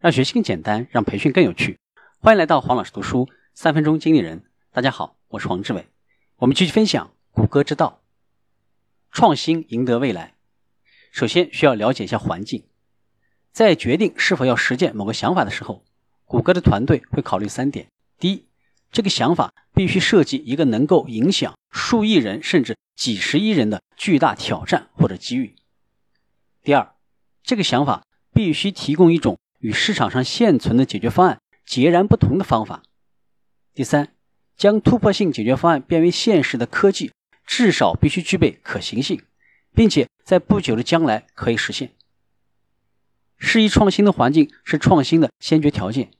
让学习更简单，让培训更有趣。欢迎来到黄老师读书三分钟经理人。大家好，我是黄志伟。我们继续分享谷歌之道，创新赢得未来。首先需要了解一下环境，在决定是否要实践某个想法的时候，谷歌的团队会考虑三点：第一，这个想法必须涉及一个能够影响数亿人甚至几十亿人的巨大挑战或者机遇；第二，这个想法必须提供一种与市场上现存的解决方案截然不同的方法。第三，将突破性解决方案变为现实的科技，至少必须具备可行性，并且在不久的将来可以实现。适宜创新的环境是创新的先决条件。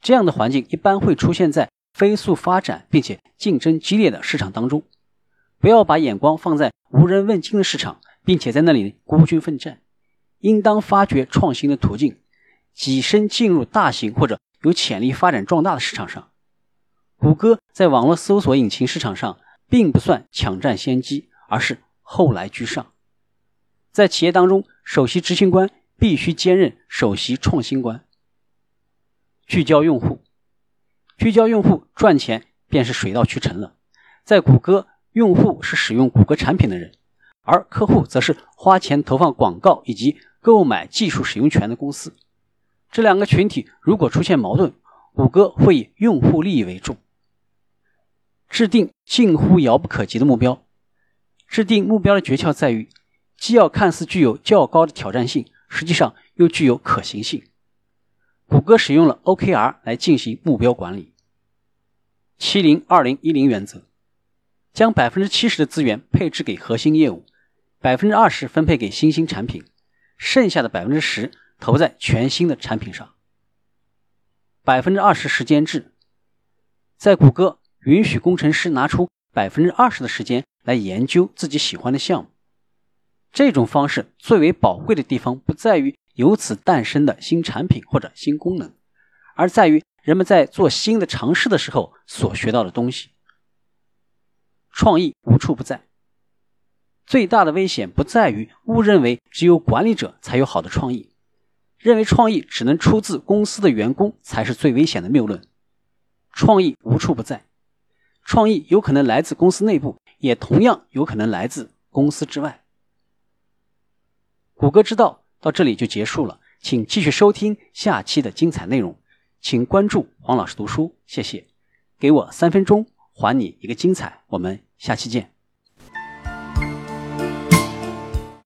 这样的环境一般会出现在飞速发展并且竞争激烈的市场当中。不要把眼光放在无人问津的市场，并且在那里孤军奋战。应当发掘创新的途径。跻身进入大型或者有潜力发展壮大的市场上，谷歌在网络搜索引擎市场上并不算抢占先机，而是后来居上。在企业当中，首席执行官必须兼任首席创新官。聚焦用户，聚焦用户赚钱便是水到渠成了。在谷歌，用户是使用谷歌产品的人，而客户则是花钱投放广告以及购买技术使用权的公司。这两个群体如果出现矛盾，谷歌会以用户利益为重，制定近乎遥不可及的目标。制定目标的诀窍在于，既要看似具有较高的挑战性，实际上又具有可行性。谷歌使用了 OKR 来进行目标管理。七零二零一零原则，将百分之七十的资源配置给核心业务，百分之二十分配给新兴产品，剩下的百分之十。投在全新的产品上。百分之二十时间制，在谷歌允许工程师拿出百分之二十的时间来研究自己喜欢的项目。这种方式最为宝贵的地方不在于由此诞生的新产品或者新功能，而在于人们在做新的尝试的时候所学到的东西。创意无处不在。最大的危险不在于误认为只有管理者才有好的创意。认为创意只能出自公司的员工才是最危险的谬论。创意无处不在，创意有可能来自公司内部，也同样有可能来自公司之外。谷歌之道到这里就结束了，请继续收听下期的精彩内容。请关注黄老师读书，谢谢。给我三分钟，还你一个精彩。我们下期见。